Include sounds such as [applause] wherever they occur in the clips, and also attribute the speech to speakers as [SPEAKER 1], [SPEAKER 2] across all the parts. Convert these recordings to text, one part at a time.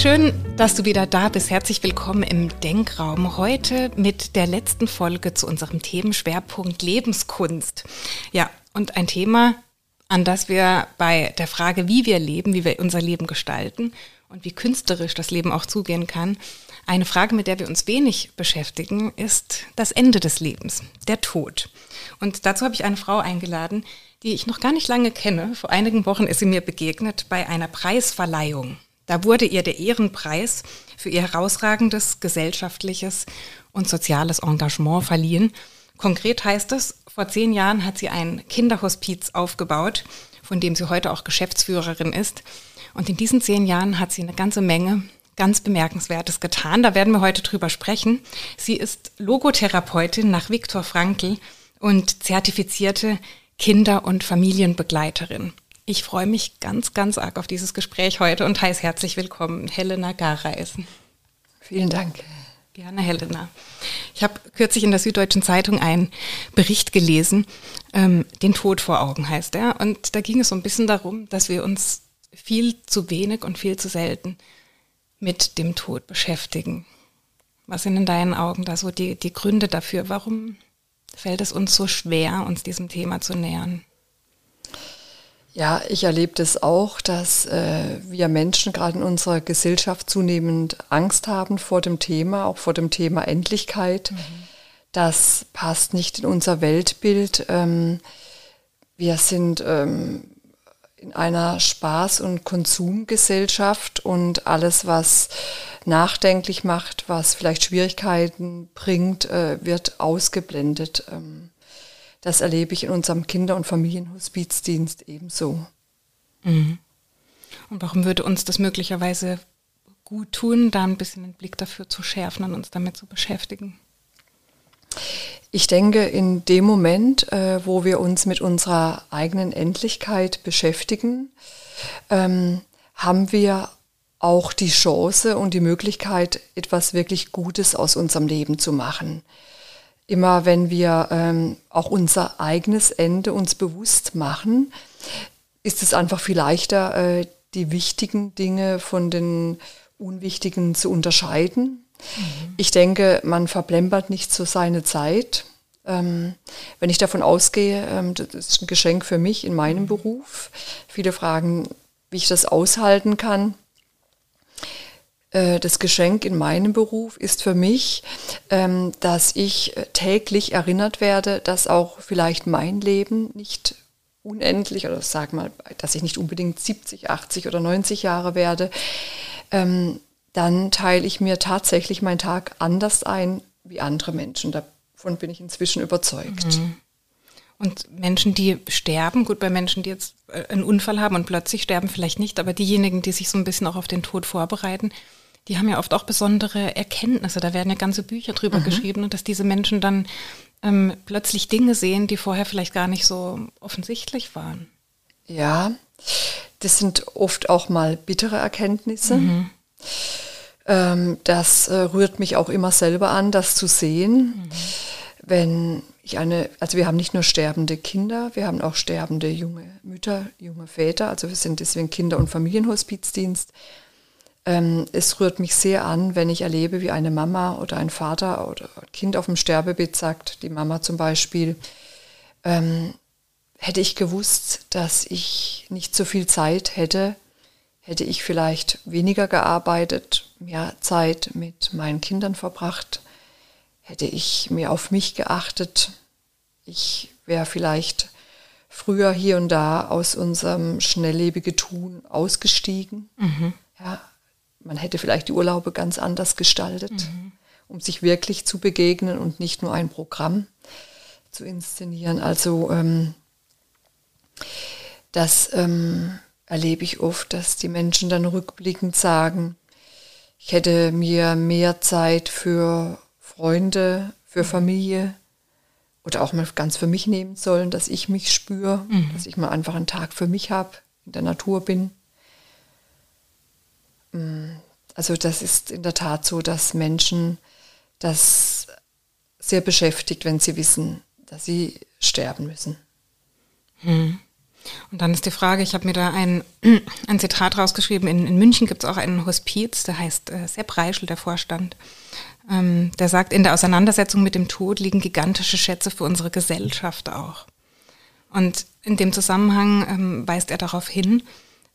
[SPEAKER 1] Schön, dass du wieder da bist. Herzlich willkommen im Denkraum. Heute mit der letzten Folge zu unserem Themenschwerpunkt Lebenskunst. Ja, und ein Thema, an das wir bei der Frage, wie wir leben, wie wir unser Leben gestalten und wie künstlerisch das Leben auch zugehen kann, eine Frage, mit der wir uns wenig beschäftigen, ist das Ende des Lebens, der Tod. Und dazu habe ich eine Frau eingeladen, die ich noch gar nicht lange kenne. Vor einigen Wochen ist sie mir begegnet bei einer Preisverleihung. Da wurde ihr der Ehrenpreis für ihr herausragendes gesellschaftliches und soziales Engagement verliehen. Konkret heißt es, vor zehn Jahren hat sie ein Kinderhospiz aufgebaut, von dem sie heute auch Geschäftsführerin ist. Und in diesen zehn Jahren hat sie eine ganze Menge ganz Bemerkenswertes getan. Da werden wir heute drüber sprechen. Sie ist Logotherapeutin nach Viktor Frankl und zertifizierte Kinder- und Familienbegleiterin. Ich freue mich ganz, ganz arg auf dieses Gespräch heute und heiße herzlich willkommen Helena Gareisen.
[SPEAKER 2] Vielen Dank.
[SPEAKER 1] Gerne, Helena. Ich habe kürzlich in der Süddeutschen Zeitung einen Bericht gelesen, ähm, den Tod vor Augen heißt er. Und da ging es so ein bisschen darum, dass wir uns viel zu wenig und viel zu selten mit dem Tod beschäftigen. Was sind in deinen Augen da so die, die Gründe dafür? Warum fällt es uns so schwer, uns diesem Thema zu nähern?
[SPEAKER 2] Ja, ich erlebe das auch, dass äh, wir Menschen gerade in unserer Gesellschaft zunehmend Angst haben vor dem Thema, auch vor dem Thema Endlichkeit. Mhm. Das passt nicht in unser Weltbild. Ähm, wir sind ähm, in einer Spaß- und Konsumgesellschaft und alles, was nachdenklich macht, was vielleicht Schwierigkeiten bringt, äh, wird ausgeblendet. Ähm, das erlebe ich in unserem Kinder- und Familienhospizdienst ebenso.
[SPEAKER 1] Mhm. Und warum würde uns das möglicherweise gut tun, da ein bisschen den Blick dafür zu schärfen und uns damit zu beschäftigen?
[SPEAKER 2] Ich denke, in dem Moment, äh, wo wir uns mit unserer eigenen Endlichkeit beschäftigen, ähm, haben wir auch die Chance und die Möglichkeit, etwas wirklich Gutes aus unserem Leben zu machen immer wenn wir ähm, auch unser eigenes Ende uns bewusst machen, ist es einfach viel leichter, äh, die wichtigen Dinge von den unwichtigen zu unterscheiden. Mhm. Ich denke, man verplempert nicht so seine Zeit. Ähm, wenn ich davon ausgehe, ähm, das ist ein Geschenk für mich in meinem Beruf. Viele fragen, wie ich das aushalten kann. Äh, das Geschenk in meinem Beruf ist für mich, ähm, dass ich äh, täglich erinnert werde, dass auch vielleicht mein Leben nicht unendlich oder sag mal, dass ich nicht unbedingt 70, 80 oder 90 Jahre werde, ähm, dann teile ich mir tatsächlich meinen Tag anders ein wie andere Menschen. Davon bin ich inzwischen überzeugt. Mhm.
[SPEAKER 1] Und Menschen, die sterben, gut, bei Menschen, die jetzt äh, einen Unfall haben und plötzlich sterben, vielleicht nicht, aber diejenigen, die sich so ein bisschen auch auf den Tod vorbereiten, die haben ja oft auch besondere Erkenntnisse. Da werden ja ganze Bücher drüber mhm. geschrieben und dass diese Menschen dann ähm, plötzlich Dinge sehen, die vorher vielleicht gar nicht so offensichtlich waren.
[SPEAKER 2] Ja, das sind oft auch mal bittere Erkenntnisse. Mhm. Ähm, das äh, rührt mich auch immer selber an, das zu sehen. Mhm. Wenn ich eine, also wir haben nicht nur sterbende Kinder, wir haben auch sterbende junge Mütter, junge Väter, also wir sind deswegen Kinder- und Familienhospizdienst. Ähm, es rührt mich sehr an, wenn ich erlebe, wie eine Mama oder ein Vater oder ein Kind auf dem Sterbebett sagt, die Mama zum Beispiel, ähm, hätte ich gewusst, dass ich nicht so viel Zeit hätte, hätte ich vielleicht weniger gearbeitet, mehr Zeit mit meinen Kindern verbracht, hätte ich mehr auf mich geachtet, ich wäre vielleicht früher hier und da aus unserem schnelllebigen Tun ausgestiegen. Mhm. Ja, man hätte vielleicht die Urlaube ganz anders gestaltet, mhm. um sich wirklich zu begegnen und nicht nur ein Programm zu inszenieren. Also ähm, das ähm, erlebe ich oft, dass die Menschen dann rückblickend sagen, ich hätte mir mehr Zeit für Freunde, für mhm. Familie oder auch mal ganz für mich nehmen sollen, dass ich mich spüre, mhm. dass ich mal einfach einen Tag für mich habe, in der Natur bin. Mm, also das ist in der Tat so, dass Menschen das sehr beschäftigt, wenn sie wissen, dass sie sterben müssen.
[SPEAKER 1] Hm. Und dann ist die Frage, ich habe mir da ein, [clears throat] ein Zitat rausgeschrieben, in, in München gibt es auch einen Hospiz, der heißt äh, Sepp Reischl, der Vorstand. Ähm, der sagt, in der Auseinandersetzung mit dem Tod liegen gigantische Schätze für unsere Gesellschaft auch. Und in dem Zusammenhang ähm, weist er darauf hin,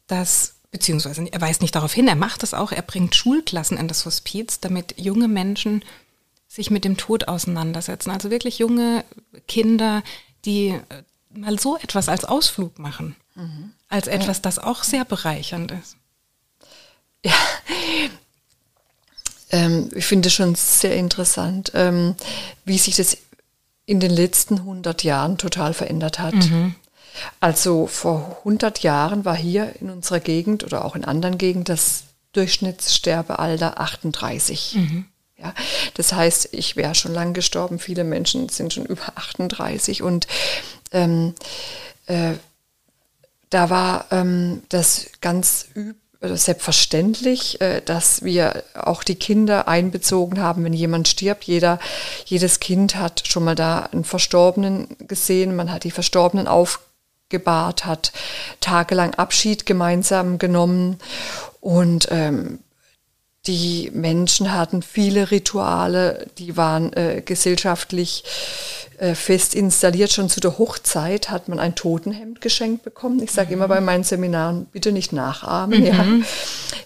[SPEAKER 1] dass, beziehungsweise er weist nicht darauf hin, er macht das auch, er bringt Schulklassen in das Hospiz, damit junge Menschen sich mit dem Tod auseinandersetzen. Also wirklich junge Kinder, die äh, mal so etwas als Ausflug machen, mhm. als etwas, das auch sehr bereichernd ist.
[SPEAKER 2] Ja, ähm, ich finde es schon sehr interessant, ähm, wie sich das in den letzten 100 Jahren total verändert hat. Mhm. Also vor 100 Jahren war hier in unserer Gegend oder auch in anderen Gegenden das Durchschnittssterbealter 38. Mhm. Ja, das heißt, ich wäre schon lang gestorben. Viele Menschen sind schon über 38 und ähm, äh, da war ähm, das ganz üb selbstverständlich, äh, dass wir auch die Kinder einbezogen haben, wenn jemand stirbt. Jeder, jedes Kind hat schon mal da einen Verstorbenen gesehen. Man hat die Verstorbenen aufgebahrt, hat tagelang Abschied gemeinsam genommen und ähm, die Menschen hatten viele Rituale, die waren äh, gesellschaftlich äh, fest installiert. Schon zu der Hochzeit hat man ein Totenhemd geschenkt bekommen. Ich sage mhm. immer bei meinen Seminaren, bitte nicht nachahmen. Mhm. Ja.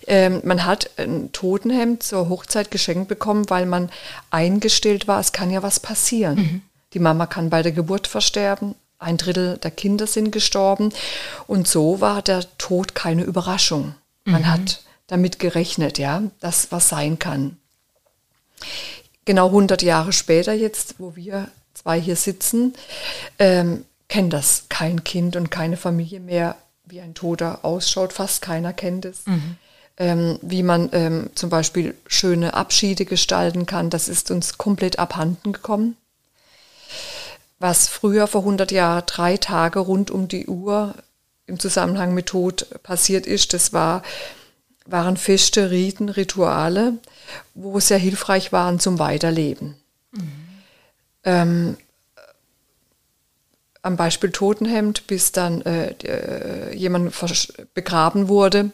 [SPEAKER 2] Ähm, man hat ein Totenhemd zur Hochzeit geschenkt bekommen, weil man eingestellt war, es kann ja was passieren. Mhm. Die Mama kann bei der Geburt versterben, ein Drittel der Kinder sind gestorben. Und so war der Tod keine Überraschung. Man mhm. hat damit gerechnet, ja, dass was sein kann. Genau 100 Jahre später jetzt, wo wir zwei hier sitzen, ähm, kennt das kein Kind und keine Familie mehr, wie ein Toter ausschaut. Fast keiner kennt es. Mhm. Ähm, wie man ähm, zum Beispiel schöne Abschiede gestalten kann, das ist uns komplett abhanden gekommen. Was früher vor 100 Jahren drei Tage rund um die Uhr im Zusammenhang mit Tod passiert ist, das war waren Feste, Riten, Rituale, wo sehr hilfreich waren zum Weiterleben. Mhm. Ähm, am Beispiel Totenhemd, bis dann äh, äh, jemand begraben wurde,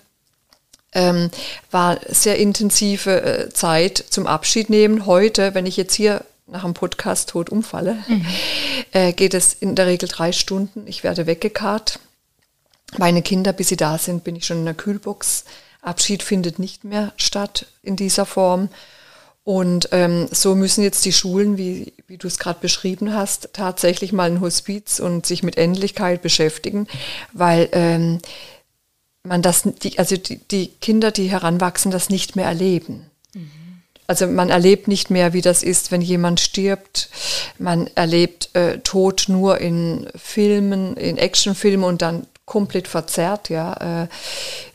[SPEAKER 2] ähm, war sehr intensive äh, Zeit zum Abschied nehmen. Heute, wenn ich jetzt hier nach dem Podcast tot umfalle, mhm. [laughs] äh, geht es in der Regel drei Stunden. Ich werde weggekarrt. Meine Kinder, bis sie da sind, bin ich schon in der Kühlbox. Abschied findet nicht mehr statt in dieser Form. Und ähm, so müssen jetzt die Schulen, wie, wie du es gerade beschrieben hast, tatsächlich mal ein Hospiz und sich mit Endlichkeit beschäftigen, weil ähm, man das, die, also die, die Kinder, die heranwachsen, das nicht mehr erleben. Mhm. Also man erlebt nicht mehr, wie das ist, wenn jemand stirbt. Man erlebt äh, Tod nur in Filmen, in Actionfilmen und dann komplett verzerrt, ja, äh,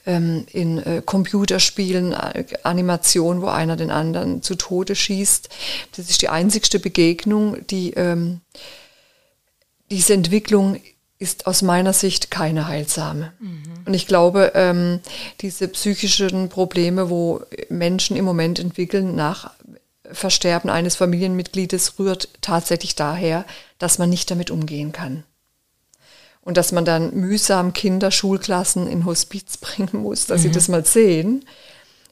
[SPEAKER 2] ähm, in äh, Computerspielen, äh, Animation, wo einer den anderen zu Tode schießt. Das ist die einzigste Begegnung, die ähm, diese Entwicklung ist aus meiner Sicht keine heilsame. Mhm. Und ich glaube, ähm, diese psychischen Probleme, wo Menschen im Moment entwickeln nach Versterben eines Familienmitgliedes, rührt tatsächlich daher, dass man nicht damit umgehen kann und dass man dann mühsam Kinder, Schulklassen in Hospiz [laughs] bringen muss, dass mhm. sie das mal sehen.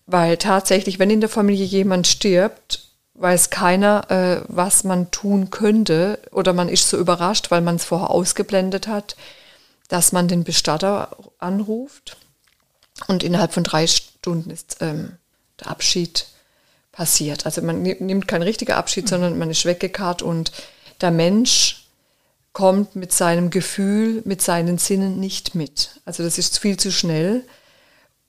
[SPEAKER 2] Weil tatsächlich, wenn in der Familie jemand stirbt, weiß keiner, äh, was man tun könnte oder man ist so überrascht, weil man es vorher ausgeblendet hat, dass man den Bestatter anruft und innerhalb von drei Stunden ist ähm, der Abschied passiert. Also man nimmt keinen richtigen Abschied, mhm. sondern man ist weggekarrt und der Mensch kommt mit seinem Gefühl, mit seinen Sinnen nicht mit. Also das ist viel zu schnell.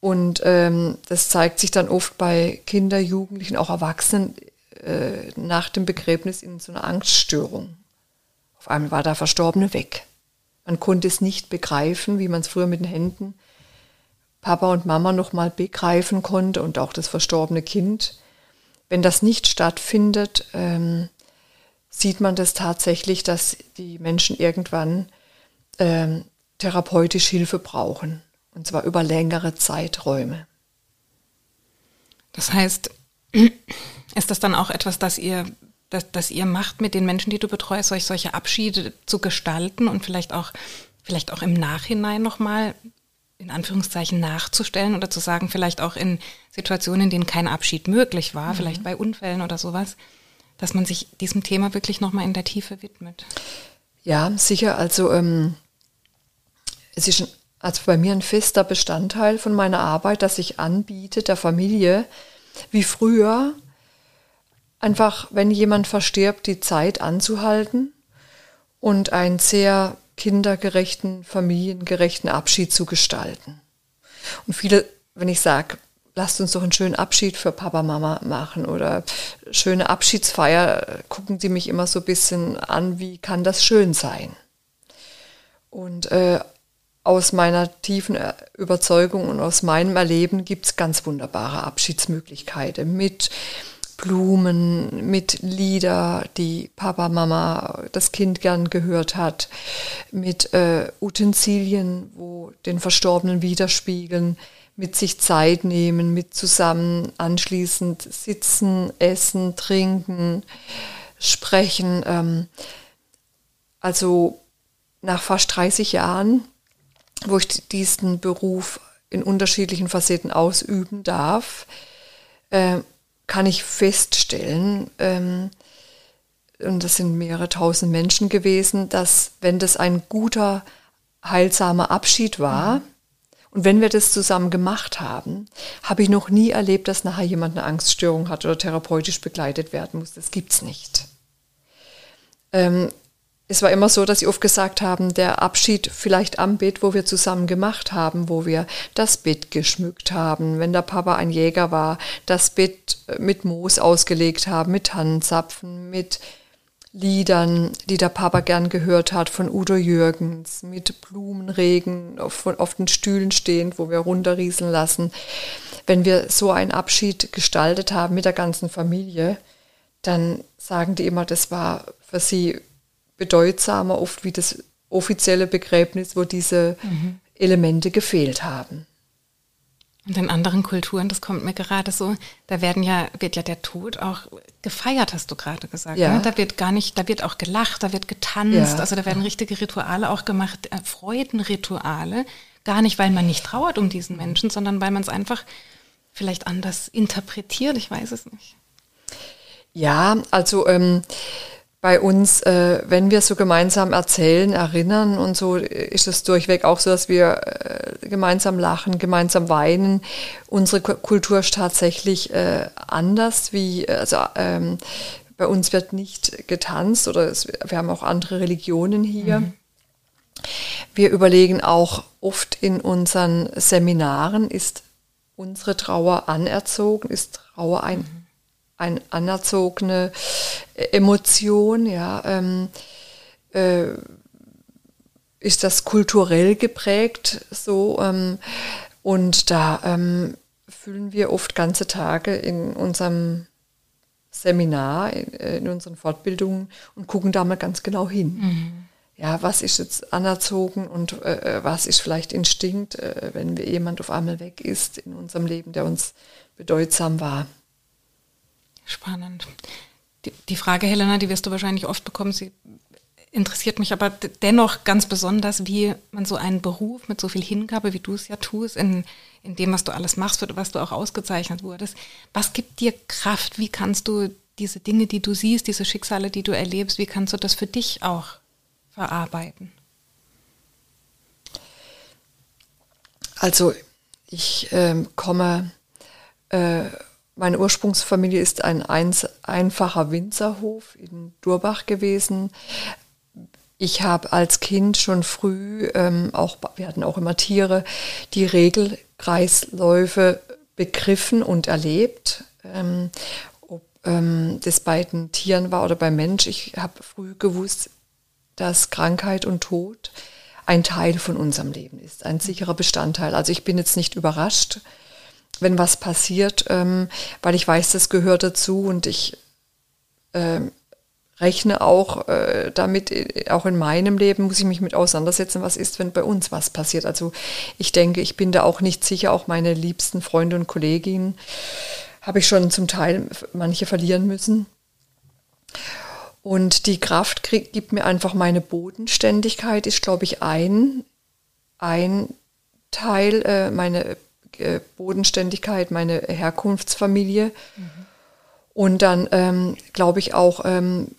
[SPEAKER 2] Und ähm, das zeigt sich dann oft bei Kindern, Jugendlichen, auch Erwachsenen äh, nach dem Begräbnis in so einer Angststörung. Auf einmal war der Verstorbene weg. Man konnte es nicht begreifen, wie man es früher mit den Händen Papa und Mama noch mal begreifen konnte und auch das verstorbene Kind. Wenn das nicht stattfindet, ähm, sieht man das tatsächlich, dass die Menschen irgendwann ähm, therapeutisch Hilfe brauchen. Und zwar über längere Zeiträume.
[SPEAKER 1] Das heißt, ist das dann auch etwas, das ihr, das, das ihr macht mit den Menschen, die du betreust, euch solche Abschiede zu gestalten und vielleicht auch vielleicht auch im Nachhinein nochmal in Anführungszeichen nachzustellen oder zu sagen, vielleicht auch in Situationen, in denen kein Abschied möglich war, mhm. vielleicht bei Unfällen oder sowas, dass man sich diesem Thema wirklich nochmal in der Tiefe widmet.
[SPEAKER 2] Ja, sicher. Also ähm, es ist also bei mir ein fester Bestandteil von meiner Arbeit, dass ich anbiete der Familie, wie früher, einfach, wenn jemand verstirbt, die Zeit anzuhalten und einen sehr kindergerechten, familiengerechten Abschied zu gestalten. Und viele, wenn ich sage, lasst uns doch einen schönen Abschied für Papa, Mama machen oder schöne Abschiedsfeier, gucken sie mich immer so ein bisschen an, wie kann das schön sein? Und äh, aus meiner tiefen Überzeugung und aus meinem Erleben gibt es ganz wunderbare Abschiedsmöglichkeiten mit Blumen, mit Lieder, die Papa, Mama, das Kind gern gehört hat, mit äh, Utensilien, wo den Verstorbenen widerspiegeln, mit sich Zeit nehmen, mit zusammen anschließend sitzen, essen, trinken, sprechen. Ähm, also nach fast 30 Jahren, wo ich diesen Beruf in unterschiedlichen Facetten ausüben darf, äh, kann ich feststellen, ähm, und das sind mehrere tausend Menschen gewesen, dass wenn das ein guter, heilsamer Abschied war, mhm und wenn wir das zusammen gemacht haben, habe ich noch nie erlebt, dass nachher jemand eine Angststörung hat oder therapeutisch begleitet werden muss. Das gibt's nicht. Ähm, es war immer so, dass sie oft gesagt haben, der Abschied vielleicht am Bett, wo wir zusammen gemacht haben, wo wir das Bett geschmückt haben, wenn der Papa ein Jäger war, das Bett mit Moos ausgelegt haben, mit Tannenzapfen, mit Liedern, die der Papa gern gehört hat, von Udo Jürgens, mit Blumenregen auf, auf den Stühlen stehend, wo wir runterrieseln lassen. Wenn wir so einen Abschied gestaltet haben mit der ganzen Familie, dann sagen die immer, das war für sie bedeutsamer oft wie das offizielle Begräbnis, wo diese mhm. Elemente gefehlt haben.
[SPEAKER 1] Und in anderen Kulturen, das kommt mir gerade so, da werden ja, wird ja der Tod auch gefeiert, hast du gerade gesagt. Ja. Ne? Da wird gar nicht, da wird auch gelacht, da wird getanzt, ja. also da werden richtige Rituale auch gemacht, äh, Freudenrituale. Gar nicht, weil man nicht trauert um diesen Menschen, sondern weil man es einfach vielleicht anders interpretiert, ich weiß es nicht.
[SPEAKER 2] Ja, also ähm, bei uns, äh, wenn wir so gemeinsam erzählen, erinnern und so, ist es durchweg auch so, dass wir äh, gemeinsam lachen, gemeinsam weinen. Unsere Kultur ist tatsächlich äh, anders, wie, also ähm, bei uns wird nicht getanzt oder es, wir haben auch andere Religionen hier. Mhm. Wir überlegen auch oft in unseren Seminaren, ist unsere Trauer anerzogen, ist Trauer ein mhm eine anerzogene Emotion, ja, ähm, äh, ist das kulturell geprägt so ähm, und da ähm, fühlen wir oft ganze Tage in unserem Seminar, in, in unseren Fortbildungen und gucken da mal ganz genau hin. Mhm. Ja, was ist jetzt anerzogen und äh, äh was ist vielleicht Instinkt, äh, wenn jemand auf einmal weg ist in unserem Leben, der uns bedeutsam war.
[SPEAKER 1] Spannend. Die, die Frage, Helena, die wirst du wahrscheinlich oft bekommen, sie interessiert mich aber dennoch ganz besonders, wie man so einen Beruf mit so viel Hingabe, wie du es ja tust, in, in dem, was du alles machst, für was du auch ausgezeichnet wurdest, was gibt dir Kraft? Wie kannst du diese Dinge, die du siehst, diese Schicksale, die du erlebst, wie kannst du das für dich auch verarbeiten?
[SPEAKER 2] Also ich äh, komme äh, meine Ursprungsfamilie ist ein einfacher Winzerhof in Durbach gewesen. Ich habe als Kind schon früh, ähm, auch, wir hatten auch immer Tiere, die Regelkreisläufe begriffen und erlebt. Ähm, ob ähm, das bei den Tieren war oder beim Mensch. Ich habe früh gewusst, dass Krankheit und Tod ein Teil von unserem Leben ist, ein sicherer Bestandteil. Also ich bin jetzt nicht überrascht, wenn was passiert, ähm, weil ich weiß, das gehört dazu und ich äh, rechne auch äh, damit, äh, auch in meinem Leben muss ich mich mit auseinandersetzen, was ist, wenn bei uns was passiert. Also ich denke, ich bin da auch nicht sicher, auch meine liebsten Freunde und Kolleginnen habe ich schon zum Teil manche verlieren müssen. Und die Kraft krieg, gibt mir einfach meine Bodenständigkeit, ist, glaube ich, ein, ein Teil, äh, meine äh, Bodenständigkeit, meine Herkunftsfamilie. Mhm. Und dann ähm, glaube ich auch, ähm,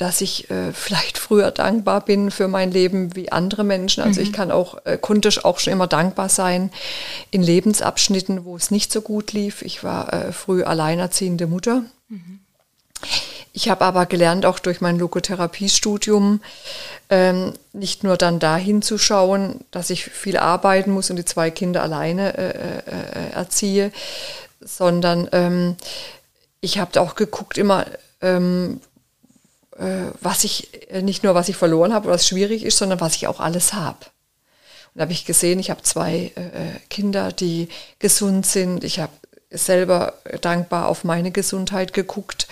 [SPEAKER 2] dass ich äh, vielleicht früher dankbar bin für mein Leben wie andere Menschen. Also mhm. ich kann auch, äh, konnte auch schon immer dankbar sein in Lebensabschnitten, wo es nicht so gut lief. Ich war äh, früh alleinerziehende Mutter. Mhm. Ich habe aber gelernt, auch durch mein Logotherapiestudium, ähm, nicht nur dann dahin zu schauen, dass ich viel arbeiten muss und die zwei Kinder alleine äh, äh, äh erziehe, sondern ähm, ich habe auch geguckt immer, ähm, äh, was ich, äh, nicht nur was ich verloren habe, was schwierig ist, sondern was ich auch alles habe. Und da habe ich gesehen, ich habe zwei äh, Kinder, die gesund sind. Ich habe selber dankbar auf meine Gesundheit geguckt.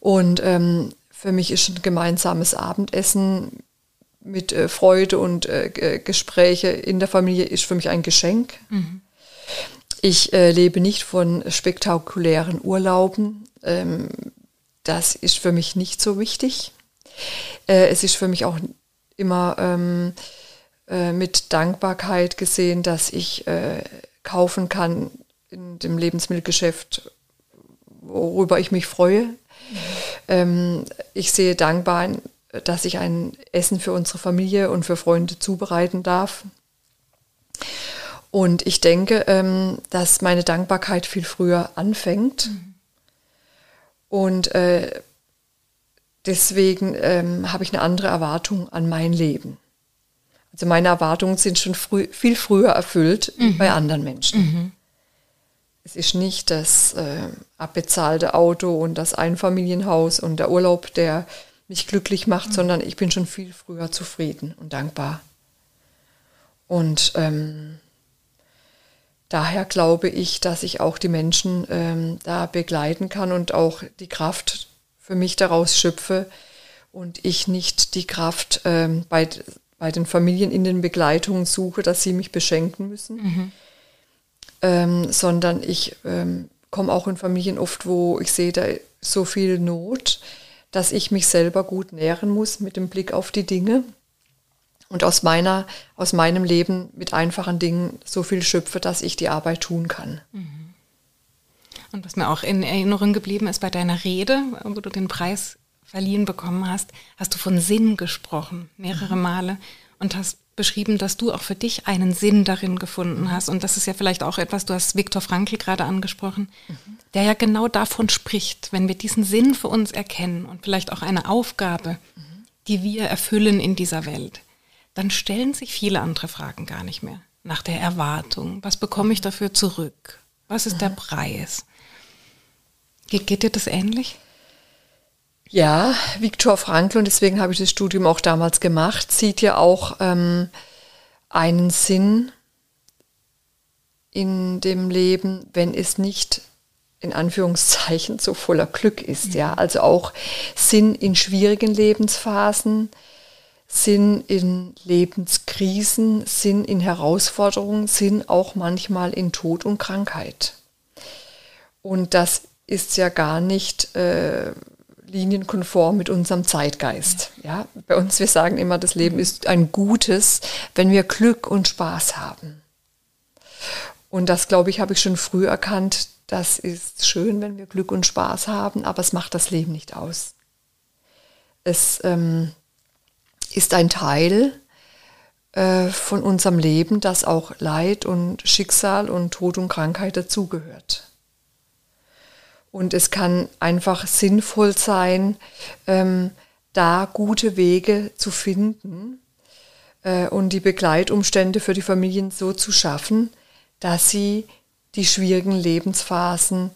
[SPEAKER 2] Und ähm, für mich ist ein gemeinsames Abendessen mit äh, Freude und äh, Gespräche in der Familie ist für mich ein Geschenk. Mhm. Ich äh, lebe nicht von spektakulären Urlauben. Ähm, das ist für mich nicht so wichtig. Äh, es ist für mich auch immer ähm, äh, mit Dankbarkeit gesehen, dass ich äh, kaufen kann in dem Lebensmittelgeschäft, worüber ich mich freue. Ähm, ich sehe dankbar, dass ich ein Essen für unsere Familie und für Freunde zubereiten darf. Und ich denke, ähm, dass meine Dankbarkeit viel früher anfängt. Mhm. Und äh, deswegen ähm, habe ich eine andere Erwartung an mein Leben. Also meine Erwartungen sind schon früh, viel früher erfüllt mhm. bei anderen Menschen. Mhm. Es ist nicht das äh, abbezahlte Auto und das Einfamilienhaus und der Urlaub, der mich glücklich macht, mhm. sondern ich bin schon viel früher zufrieden und dankbar. Und ähm, daher glaube ich, dass ich auch die Menschen ähm, da begleiten kann und auch die Kraft für mich daraus schöpfe und ich nicht die Kraft ähm, bei, bei den Familien in den Begleitungen suche, dass sie mich beschenken müssen, mhm. Ähm, sondern ich ähm, komme auch in Familien oft, wo ich sehe, da so viel Not, dass ich mich selber gut nähren muss mit dem Blick auf die Dinge und aus meiner, aus meinem Leben mit einfachen Dingen so viel schöpfe, dass ich die Arbeit tun kann. Mhm.
[SPEAKER 1] Und was mir auch in Erinnerung geblieben ist bei deiner Rede, wo du den Preis verliehen bekommen hast, hast du von Sinn gesprochen, mehrere mhm. Male, und hast beschrieben, dass du auch für dich einen Sinn darin gefunden hast. Und das ist ja vielleicht auch etwas, du hast Viktor Frankl gerade angesprochen, mhm. der ja genau davon spricht, wenn wir diesen Sinn für uns erkennen und vielleicht auch eine Aufgabe, mhm. die wir erfüllen in dieser Welt, dann stellen sich viele andere Fragen gar nicht mehr. Nach der Erwartung. Was bekomme ich dafür zurück? Was ist der mhm. Preis? Geht, geht dir das ähnlich?
[SPEAKER 2] Ja, Viktor Frankl, und deswegen habe ich das Studium auch damals gemacht, sieht ja auch ähm, einen Sinn in dem Leben, wenn es nicht in Anführungszeichen so voller Glück ist. Ja, mhm. also auch Sinn in schwierigen Lebensphasen, Sinn in Lebenskrisen, Sinn in Herausforderungen, Sinn auch manchmal in Tod und Krankheit. Und das ist ja gar nicht äh, linienkonform mit unserem Zeitgeist. Ja. bei uns, wir sagen immer, das Leben ist ein Gutes, wenn wir Glück und Spaß haben. Und das, glaube ich, habe ich schon früh erkannt. Das ist schön, wenn wir Glück und Spaß haben, aber es macht das Leben nicht aus. Es ähm, ist ein Teil äh, von unserem Leben, dass auch Leid und Schicksal und Tod und Krankheit dazugehört. Und es kann einfach sinnvoll sein, ähm, da gute Wege zu finden äh, und die Begleitumstände für die Familien so zu schaffen, dass sie die schwierigen Lebensphasen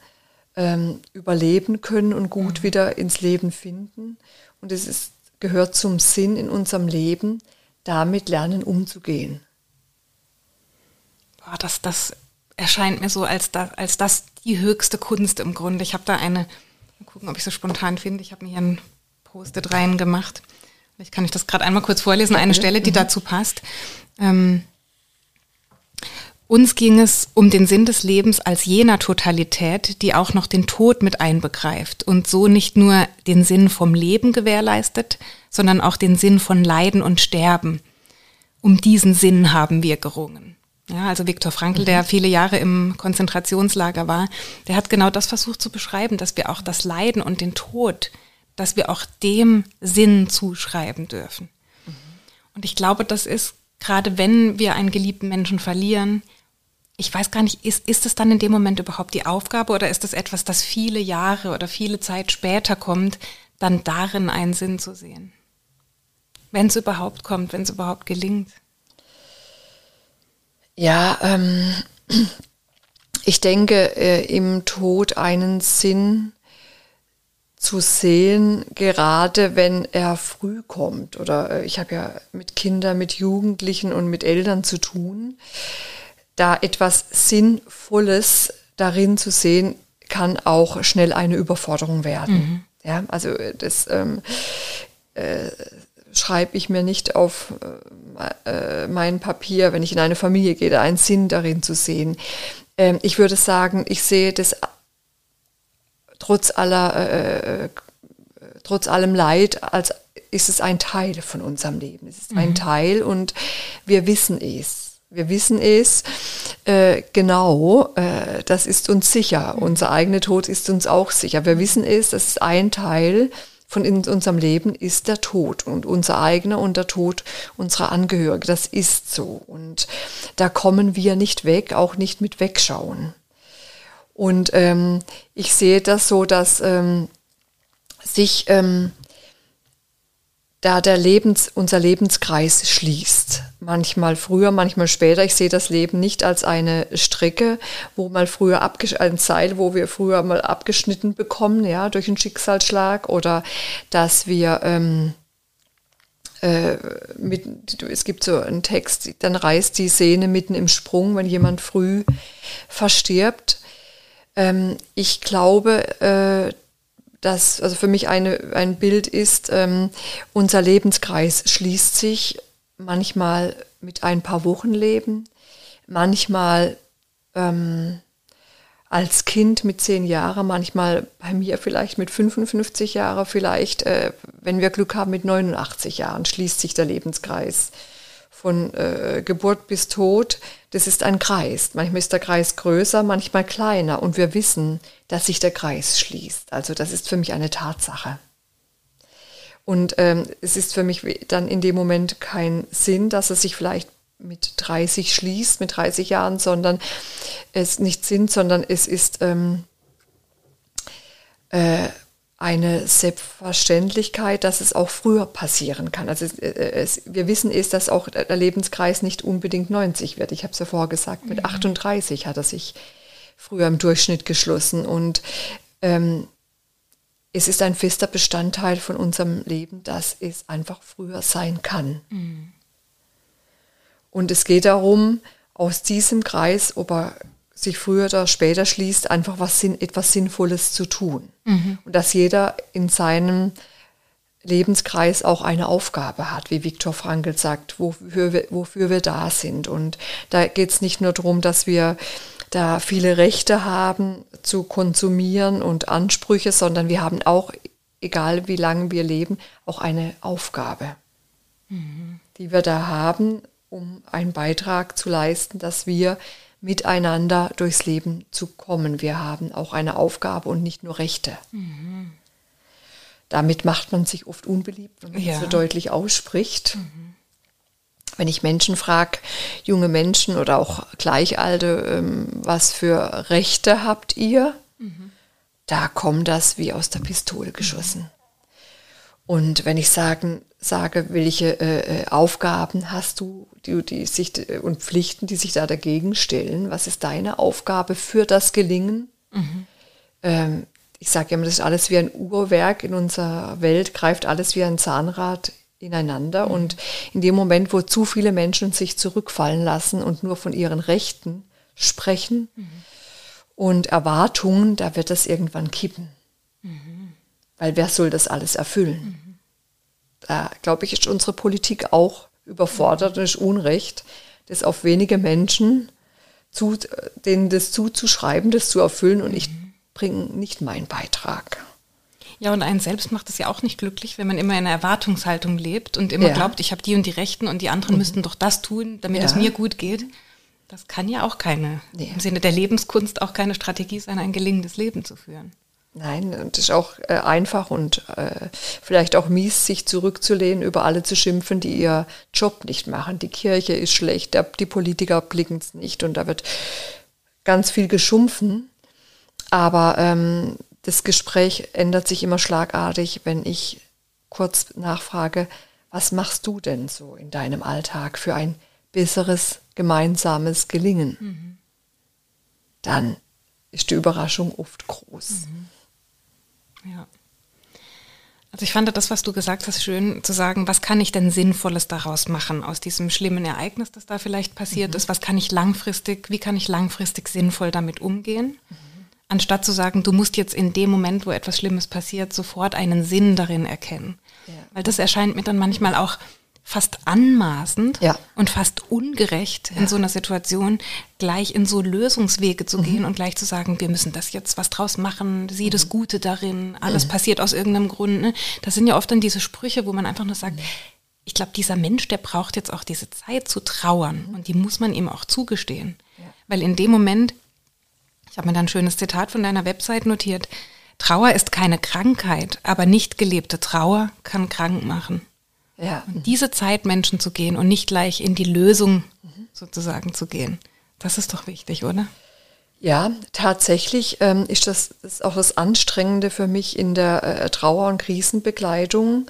[SPEAKER 2] ähm, überleben können und gut mhm. wieder ins Leben finden. Und es ist gehört zum Sinn in unserem Leben, damit lernen umzugehen.
[SPEAKER 1] Boah, das, das erscheint mir so als das, als das die höchste Kunst im Grunde. Ich habe da eine, mal gucken, ob ich so spontan finde. Ich habe mir hier ein Post-it rein gemacht. Vielleicht kann ich das gerade einmal kurz vorlesen, eine Stelle, die mhm. dazu passt. Ähm, Uns ging es um den Sinn des Lebens als jener Totalität, die auch noch den Tod mit einbegreift und so nicht nur den Sinn vom Leben gewährleistet, sondern auch den Sinn von Leiden und Sterben. Um diesen Sinn haben wir gerungen. Ja, also Viktor Frankl, der mhm. viele Jahre im Konzentrationslager war, der hat genau das versucht zu beschreiben, dass wir auch das Leiden und den Tod, dass wir auch dem Sinn zuschreiben dürfen. Mhm. Und ich glaube, das ist gerade wenn wir einen geliebten Menschen verlieren, ich weiß gar nicht, ist, ist es dann in dem Moment überhaupt die Aufgabe oder ist es etwas, das viele Jahre oder viele Zeit später kommt, dann darin einen Sinn zu sehen? Wenn es überhaupt kommt, wenn es überhaupt gelingt.
[SPEAKER 2] Ja, ähm, ich denke, äh, im Tod einen Sinn zu sehen, gerade wenn er früh kommt. Oder äh, ich habe ja mit Kindern, mit Jugendlichen und mit Eltern zu tun. Da etwas Sinnvolles darin zu sehen, kann auch schnell eine Überforderung werden. Mhm. Ja, also äh, das ähm, äh, schreibe ich mir nicht auf äh, mein Papier, wenn ich in eine Familie gehe, einen Sinn darin zu sehen. Ähm, ich würde sagen, ich sehe das trotz aller, äh, äh, trotz allem Leid, als ist es ein Teil von unserem Leben. Es ist mhm. ein Teil und wir wissen es. Wir wissen es äh, genau, äh, das ist uns sicher. Unser eigener Tod ist uns auch sicher. Wir wissen es, das ist ein Teil von in unserem Leben ist der Tod und unser eigener und der Tod unserer Angehörigen. Das ist so. Und da kommen wir nicht weg, auch nicht mit wegschauen. Und ähm, ich sehe das so, dass ähm, sich ähm, da der Lebens, unser Lebenskreis schließt. Manchmal früher, manchmal später. Ich sehe das Leben nicht als eine Strecke, wo mal früher ein Seil, wo wir früher mal abgeschnitten bekommen, ja, durch einen Schicksalsschlag oder dass wir ähm, äh, mit, es gibt so einen Text, dann reißt die Sehne mitten im Sprung, wenn jemand früh verstirbt. Ähm, ich glaube, äh, dass also für mich eine, ein Bild ist, ähm, unser Lebenskreis schließt sich manchmal mit ein paar Wochen Leben, manchmal ähm, als Kind mit zehn Jahren, manchmal bei mir vielleicht mit 55 Jahren, vielleicht, äh, wenn wir Glück haben, mit 89 Jahren schließt sich der Lebenskreis von äh, Geburt bis Tod, das ist ein Kreis. Manchmal ist der Kreis größer, manchmal kleiner. Und wir wissen, dass sich der Kreis schließt. Also das ist für mich eine Tatsache. Und ähm, es ist für mich dann in dem Moment kein Sinn, dass es sich vielleicht mit 30 schließt, mit 30 Jahren, sondern es nicht Sinn, sondern es ist ähm, äh, eine Selbstverständlichkeit, dass es auch früher passieren kann. Also es, äh, es, wir wissen ist, dass auch der Lebenskreis nicht unbedingt 90 wird. Ich habe es ja vorher gesagt, mit 38 mhm. hat er sich früher im Durchschnitt geschlossen. Und ähm, es ist ein fester Bestandteil von unserem Leben, dass es einfach früher sein kann. Mhm. Und es geht darum, aus diesem Kreis, ob er sich früher oder später schließt, einfach was etwas Sinnvolles zu tun. Mhm. Und dass jeder in seinem Lebenskreis auch eine Aufgabe hat, wie Viktor Frankl sagt, wofür wir, wofür wir da sind. Und da geht es nicht nur darum, dass wir da viele Rechte haben zu konsumieren und Ansprüche, sondern wir haben auch, egal wie lange wir leben, auch eine Aufgabe, mhm. die wir da haben, um einen Beitrag zu leisten, dass wir miteinander durchs Leben zu kommen. Wir haben auch eine Aufgabe und nicht nur Rechte. Mhm. Damit macht man sich oft unbeliebt, wenn man ja. so deutlich ausspricht. Mhm. Wenn ich Menschen frage, junge Menschen oder auch Gleichalte, ähm, was für Rechte habt ihr? Mhm. Da kommt das wie aus der Pistole geschossen. Und wenn ich sagen, sage, welche äh, äh, Aufgaben hast du die, die sich, und Pflichten, die sich da dagegen stellen, was ist deine Aufgabe für das Gelingen? Mhm. Ähm, ich sage immer, das ist alles wie ein Uhrwerk in unserer Welt, greift alles wie ein Zahnrad ineinander. Und in dem Moment, wo zu viele Menschen sich zurückfallen lassen und nur von ihren Rechten sprechen mhm. und Erwartungen, da wird das irgendwann kippen. Mhm. Weil wer soll das alles erfüllen? Mhm. Da, glaube ich, ist unsere Politik auch überfordert und ist Unrecht, das auf wenige Menschen zu, denen das zuzuschreiben, das zu erfüllen und ich bringe nicht meinen Beitrag.
[SPEAKER 1] Ja, und einen selbst macht es ja auch nicht glücklich, wenn man immer in einer Erwartungshaltung lebt und immer ja. glaubt, ich habe die und die Rechten und die anderen mhm. müssten doch das tun, damit ja. es mir gut geht. Das kann ja auch keine, nee. im Sinne der Lebenskunst, auch keine Strategie sein, ein gelingendes Leben zu führen.
[SPEAKER 2] Nein, und es ist auch äh, einfach und äh, vielleicht auch mies, sich zurückzulehnen, über alle zu schimpfen, die ihr Job nicht machen. Die Kirche ist schlecht, der, die Politiker blicken es nicht und da wird ganz viel geschumpfen. Aber ähm, das Gespräch ändert sich immer schlagartig, wenn ich kurz nachfrage, was machst du denn so in deinem Alltag für ein besseres gemeinsames Gelingen? Mhm. Dann ist die Überraschung oft groß. Mhm.
[SPEAKER 1] Ja. Also ich fand das, was du gesagt hast, schön zu sagen, was kann ich denn Sinnvolles daraus machen aus diesem schlimmen Ereignis, das da vielleicht passiert mhm. ist? Was kann ich langfristig, wie kann ich langfristig sinnvoll damit umgehen? Mhm. Anstatt zu sagen, du musst jetzt in dem Moment, wo etwas Schlimmes passiert, sofort einen Sinn darin erkennen. Ja. Weil das erscheint mir dann manchmal auch fast anmaßend ja. und fast ungerecht ja. in so einer Situation gleich in so Lösungswege zu mhm. gehen und gleich zu sagen, wir müssen das jetzt was draus machen, sieh mhm. das Gute darin, alles mhm. passiert aus irgendeinem Grund. Ne? Das sind ja oft dann diese Sprüche, wo man einfach nur sagt, ich glaube, dieser Mensch, der braucht jetzt auch diese Zeit zu trauern mhm. und die muss man ihm auch zugestehen. Ja. Weil in dem Moment, ich habe mir dann ein schönes Zitat von deiner Website notiert, Trauer ist keine Krankheit, aber nicht gelebte Trauer kann krank machen. Ja. Und diese Zeit Menschen zu gehen und nicht gleich in die Lösung sozusagen zu gehen, das ist doch wichtig, oder?
[SPEAKER 2] Ja, tatsächlich ähm, ist das ist auch das Anstrengende für mich in der äh, Trauer- und Krisenbegleitung.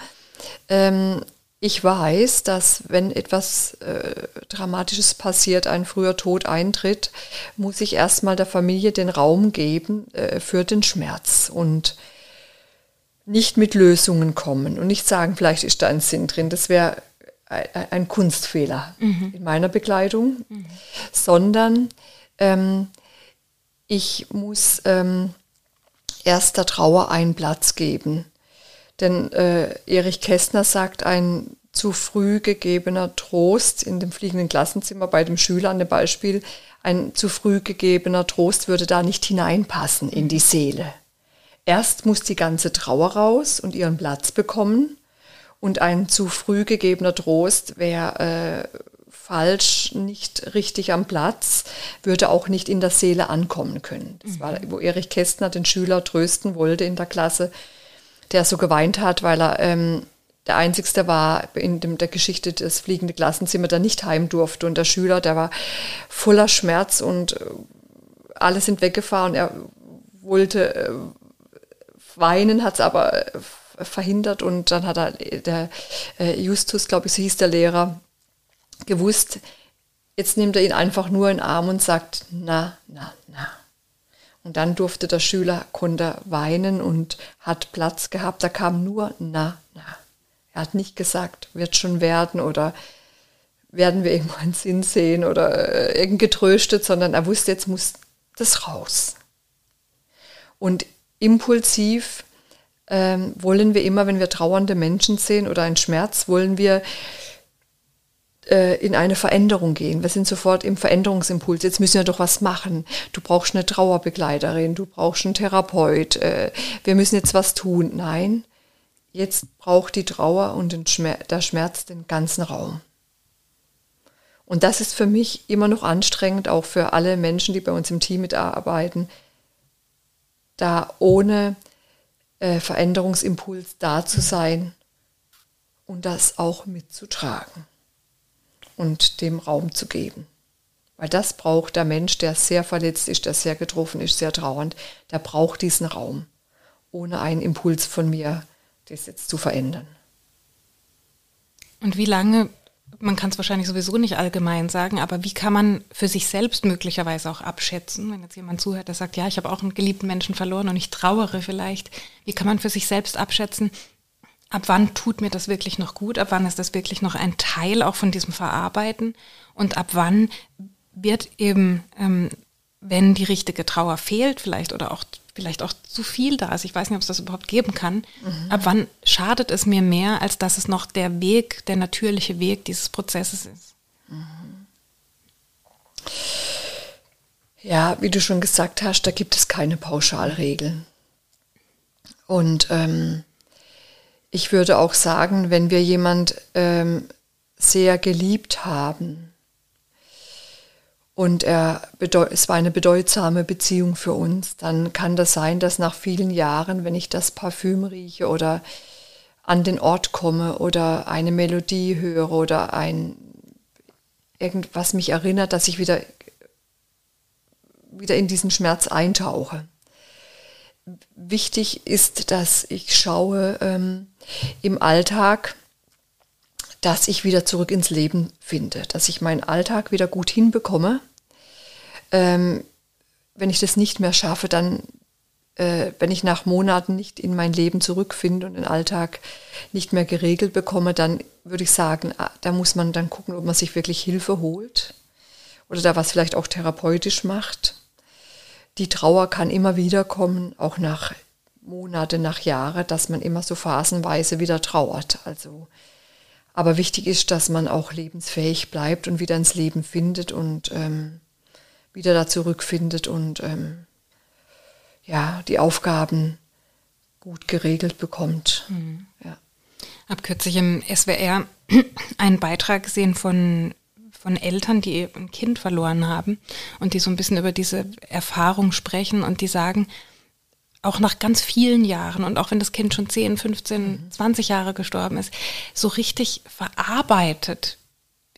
[SPEAKER 2] Ähm, ich weiß, dass wenn etwas äh, Dramatisches passiert, ein früher Tod eintritt, muss ich erstmal der Familie den Raum geben äh, für den Schmerz. Und nicht mit Lösungen kommen und nicht sagen, vielleicht ist da ein Sinn drin. Das wäre ein Kunstfehler mhm. in meiner Begleitung, mhm. sondern ähm, ich muss ähm, erst der Trauer einen Platz geben. Denn äh, Erich Kästner sagt, ein zu früh gegebener Trost in dem fliegenden Klassenzimmer bei dem Schüler an dem Beispiel, ein zu früh gegebener Trost würde da nicht hineinpassen in die Seele. Erst muss die ganze Trauer raus und ihren Platz bekommen. Und ein zu früh gegebener Trost wäre äh, falsch, nicht richtig am Platz, würde auch nicht in der Seele ankommen können. Das war, wo Erich Kästner den Schüler trösten wollte in der Klasse, der so geweint hat, weil er ähm, der Einzigste war in dem, der Geschichte des fliegende Klassenzimmer, der nicht heim durfte. Und der Schüler, der war voller Schmerz und äh, alle sind weggefahren. Er wollte äh, Weinen hat es aber äh, verhindert und dann hat er, der äh, Justus, glaube ich, so hieß der Lehrer, gewusst, jetzt nimmt er ihn einfach nur in den Arm und sagt, na, na. Und dann durfte der Schüler, konnte weinen und hat Platz gehabt. Da kam nur na, na. Er hat nicht gesagt, wird schon werden oder werden wir irgendwo einen Sinn sehen oder äh, irgend getröstet, sondern er wusste, jetzt muss das raus. Und impulsiv ähm, wollen wir immer, wenn wir trauernde Menschen sehen oder einen Schmerz, wollen wir in eine Veränderung gehen. Wir sind sofort im Veränderungsimpuls. Jetzt müssen wir doch was machen. Du brauchst eine Trauerbegleiterin, du brauchst einen Therapeut. Äh, wir müssen jetzt was tun. Nein, jetzt braucht die Trauer und der Schmerz den ganzen Raum. Und das ist für mich immer noch anstrengend, auch für alle Menschen, die bei uns im Team mitarbeiten, da ohne äh, Veränderungsimpuls da zu sein und das auch mitzutragen und dem Raum zu geben. Weil das braucht der Mensch, der sehr verletzt ist, der sehr getroffen ist, sehr trauernd, der braucht diesen Raum, ohne einen Impuls von mir, das jetzt zu verändern.
[SPEAKER 1] Und wie lange man kann es wahrscheinlich sowieso nicht allgemein sagen, aber wie kann man für sich selbst möglicherweise auch abschätzen, wenn jetzt jemand zuhört, der sagt, ja, ich habe auch einen geliebten Menschen verloren und ich trauere vielleicht, wie kann man für sich selbst abschätzen, ab wann tut mir das wirklich noch gut, ab wann ist das wirklich noch ein Teil auch von diesem Verarbeiten und ab wann wird eben, ähm, wenn die richtige Trauer fehlt vielleicht oder auch vielleicht auch zu viel da ist. Ich weiß nicht, ob es das überhaupt geben kann. Mhm. Ab wann schadet es mir mehr, als dass es noch der Weg, der natürliche Weg dieses Prozesses ist? Mhm.
[SPEAKER 2] Ja, wie du schon gesagt hast, da gibt es keine Pauschalregeln. Und ähm, ich würde auch sagen, wenn wir jemand ähm, sehr geliebt haben und er es war eine bedeutsame Beziehung für uns, dann kann das sein, dass nach vielen Jahren, wenn ich das Parfüm rieche oder an den Ort komme oder eine Melodie höre oder ein irgendwas mich erinnert, dass ich wieder wieder in diesen Schmerz eintauche. Wichtig ist, dass ich schaue ähm, im Alltag, dass ich wieder zurück ins Leben finde, dass ich meinen Alltag wieder gut hinbekomme. Ähm, wenn ich das nicht mehr schaffe, dann, äh, wenn ich nach Monaten nicht in mein Leben zurückfinde und den Alltag nicht mehr geregelt bekomme, dann würde ich sagen, ah, da muss man dann gucken, ob man sich wirklich Hilfe holt oder da was vielleicht auch therapeutisch macht die Trauer kann immer wieder kommen, auch nach Monate, nach Jahre, dass man immer so phasenweise wieder trauert. Also, aber wichtig ist, dass man auch lebensfähig bleibt und wieder ins Leben findet und ähm, wieder da zurückfindet und ähm, ja, die Aufgaben gut geregelt bekommt. Mhm. Ja.
[SPEAKER 1] Hab kürzlich im SWR einen Beitrag gesehen von von Eltern, die ein Kind verloren haben und die so ein bisschen über diese Erfahrung sprechen und die sagen, auch nach ganz vielen Jahren und auch wenn das Kind schon 10, 15, 20 Jahre gestorben ist, so richtig verarbeitet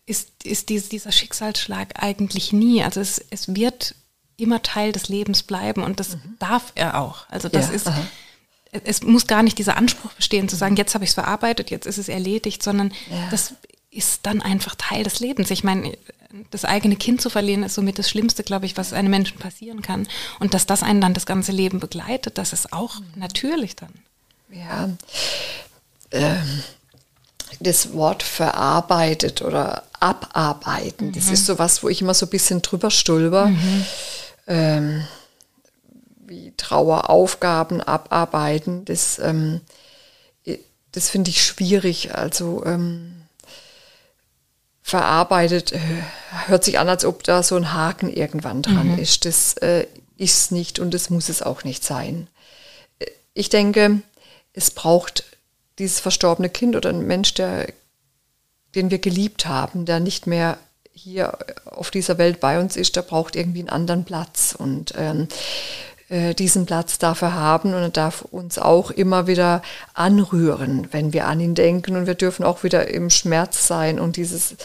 [SPEAKER 1] ist, ist dieser Schicksalsschlag eigentlich nie. Also es, es wird immer Teil des Lebens bleiben und das mhm. darf er auch. Also das ja, ist, aha. es muss gar nicht dieser Anspruch bestehen zu sagen, jetzt habe ich es verarbeitet, jetzt ist es erledigt, sondern ja. das ist dann einfach Teil des Lebens. Ich meine, das eigene Kind zu verlieren ist somit das Schlimmste, glaube ich, was einem Menschen passieren kann. Und dass das einen dann das ganze Leben begleitet, das ist auch natürlich dann.
[SPEAKER 2] Ja, ähm, das Wort verarbeitet oder abarbeiten, mhm. das ist so was, wo ich immer so ein bisschen drüber stulber. Mhm. Ähm, wie Traueraufgaben abarbeiten, das, ähm, das finde ich schwierig. Also ähm, verarbeitet, äh, hört sich an, als ob da so ein Haken irgendwann dran mhm. ist. Das äh, ist nicht und das muss es auch nicht sein. Äh, ich denke, es braucht dieses verstorbene Kind oder ein Mensch, der, den wir geliebt haben, der nicht mehr hier auf dieser Welt bei uns ist, der braucht irgendwie einen anderen Platz. Und ähm, äh, diesen Platz darf er haben und er darf uns auch immer wieder anrühren, wenn wir an ihn denken und wir dürfen auch wieder im Schmerz sein und dieses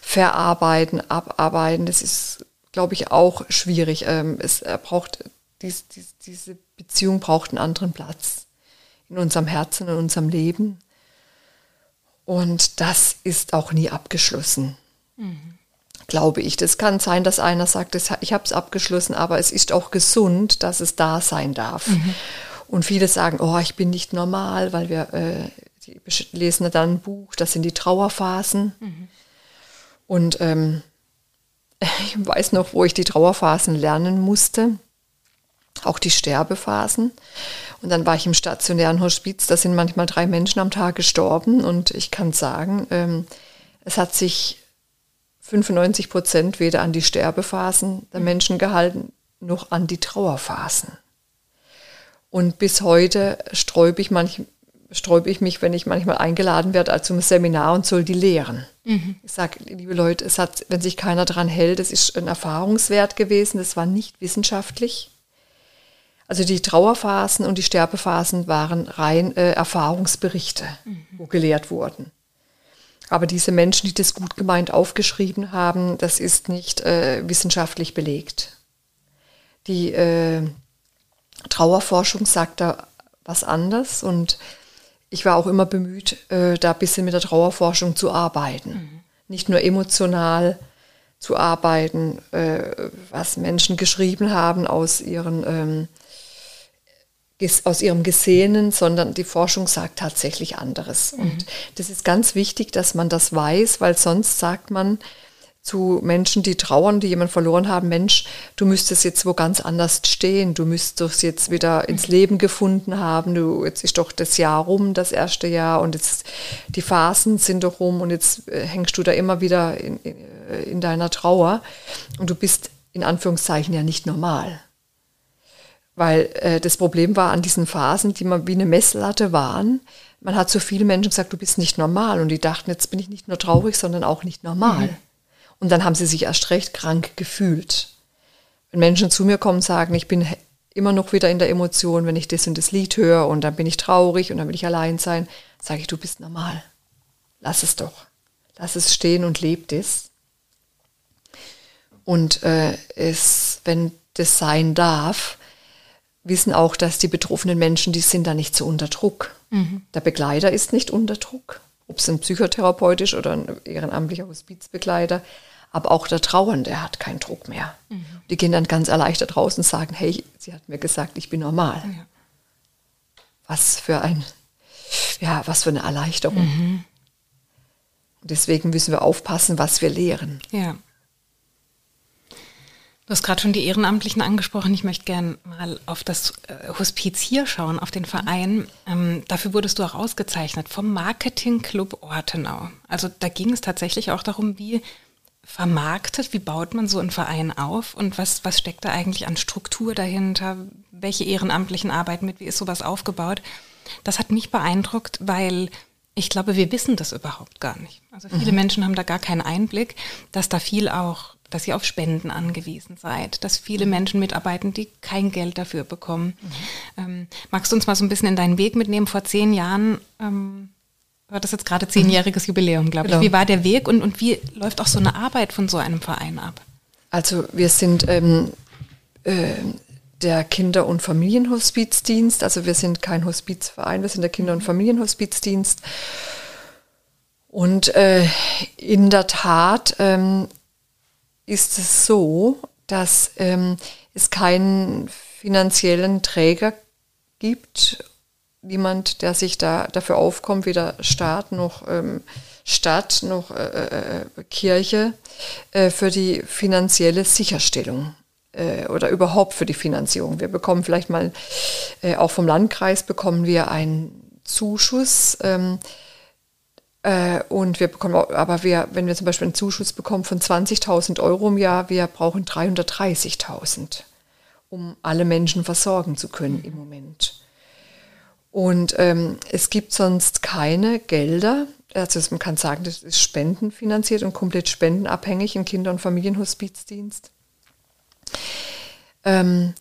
[SPEAKER 2] Verarbeiten, Abarbeiten, das ist, glaube ich, auch schwierig. Ähm, es er braucht dies, dies, diese Beziehung braucht einen anderen Platz in unserem Herzen, in unserem Leben. Und das ist auch nie abgeschlossen. Mhm glaube ich. Das kann sein, dass einer sagt, ich habe es abgeschlossen, aber es ist auch gesund, dass es da sein darf. Mhm. Und viele sagen, oh, ich bin nicht normal, weil wir äh, die lesen dann ein Buch, das sind die Trauerphasen. Mhm. Und ähm, [laughs] ich weiß noch, wo ich die Trauerphasen lernen musste, auch die Sterbephasen. Und dann war ich im stationären Hospiz, da sind manchmal drei Menschen am Tag gestorben. Und ich kann sagen, ähm, es hat sich 95 Prozent weder an die Sterbephasen der Menschen gehalten, noch an die Trauerphasen. Und bis heute sträube ich, manch, sträube ich mich, wenn ich manchmal eingeladen werde zum Seminar und soll die lehren. Mhm. Ich sage, liebe Leute, es hat, wenn sich keiner daran hält, es ist ein Erfahrungswert gewesen, es war nicht wissenschaftlich. Also die Trauerphasen und die Sterbephasen waren rein äh, Erfahrungsberichte, mhm. wo gelehrt wurden. Aber diese Menschen, die das gut gemeint aufgeschrieben haben, das ist nicht äh, wissenschaftlich belegt. Die äh, Trauerforschung sagt da was anderes und ich war auch immer bemüht, äh, da ein bisschen mit der Trauerforschung zu arbeiten. Mhm. Nicht nur emotional zu arbeiten, äh, was Menschen geschrieben haben aus ihren ähm, aus ihrem Gesehenen, sondern die Forschung sagt tatsächlich anderes. Mhm. Und das ist ganz wichtig, dass man das weiß, weil sonst sagt man zu Menschen, die trauern, die jemanden verloren haben, Mensch, du müsstest jetzt wo ganz anders stehen, du müsstest jetzt wieder ins mhm. Leben gefunden haben, du, jetzt ist doch das Jahr rum, das erste Jahr und jetzt die Phasen sind doch rum und jetzt äh, hängst du da immer wieder in, in, in deiner Trauer und du bist in Anführungszeichen ja nicht normal. Weil äh, das Problem war an diesen Phasen, die man wie eine Messlatte waren, man hat zu viele Menschen gesagt, du bist nicht normal. Und die dachten, jetzt bin ich nicht nur traurig, sondern auch nicht normal. Mhm. Und dann haben sie sich erst recht krank gefühlt. Wenn Menschen zu mir kommen und sagen, ich bin immer noch wieder in der Emotion, wenn ich das und das Lied höre und dann bin ich traurig und dann will ich allein sein, sage ich, du bist normal. Lass es doch. Lass es stehen und lebt es. Und äh, es, wenn das sein darf, wissen auch, dass die betroffenen Menschen, die sind da nicht so unter Druck. Mhm. Der Begleiter ist nicht unter Druck, ob es ein psychotherapeutisch oder ein ehrenamtlicher Hospizbegleiter. Aber auch der Trauernde hat keinen Druck mehr. Mhm. Die gehen dann ganz erleichtert raus und sagen, hey, sie hat mir gesagt, ich bin normal. Ja. Was für ein, ja, was für eine Erleichterung. Mhm. deswegen müssen wir aufpassen, was wir lehren.
[SPEAKER 1] Ja. Du hast gerade schon die Ehrenamtlichen angesprochen. Ich möchte gerne mal auf das äh, Hospiz hier schauen, auf den Verein. Ähm, dafür wurdest du auch ausgezeichnet vom Marketing Club Ortenau. Also da ging es tatsächlich auch darum, wie vermarktet, wie baut man so einen Verein auf und was, was steckt da eigentlich an Struktur dahinter? Welche Ehrenamtlichen arbeiten mit? Wie ist sowas aufgebaut? Das hat mich beeindruckt, weil ich glaube, wir wissen das überhaupt gar nicht. Also viele mhm. Menschen haben da gar keinen Einblick, dass da viel auch dass ihr auf Spenden angewiesen seid, dass viele mhm. Menschen mitarbeiten, die kein Geld dafür bekommen. Mhm. Ähm, magst du uns mal so ein bisschen in deinen Weg mitnehmen? Vor zehn Jahren ähm, war das jetzt gerade zehnjähriges Jubiläum, glaube ich. Genau. Wie war der Weg und, und wie läuft auch so eine Arbeit von so einem Verein ab?
[SPEAKER 2] Also wir sind ähm, äh, der Kinder- und Familienhospizdienst. Also wir sind kein Hospizverein, wir sind der Kinder- und mhm. Familienhospizdienst. Und äh, in der Tat ähm, ist es so, dass ähm, es keinen finanziellen Träger gibt, niemand, der sich da dafür aufkommt, weder Staat noch ähm, Stadt noch äh, äh, Kirche, äh, für die finanzielle Sicherstellung äh, oder überhaupt für die Finanzierung. Wir bekommen vielleicht mal, äh, auch vom Landkreis bekommen wir einen Zuschuss. Ähm, äh, und wir bekommen, aber wir, wenn wir zum Beispiel einen Zuschuss bekommen von 20.000 Euro im Jahr, wir brauchen 330.000, um alle Menschen versorgen zu können im Moment. Und ähm, es gibt sonst keine Gelder. Also man kann sagen, das ist spendenfinanziert und komplett spendenabhängig im Kinder- und Familienhospizdienst. Ähm,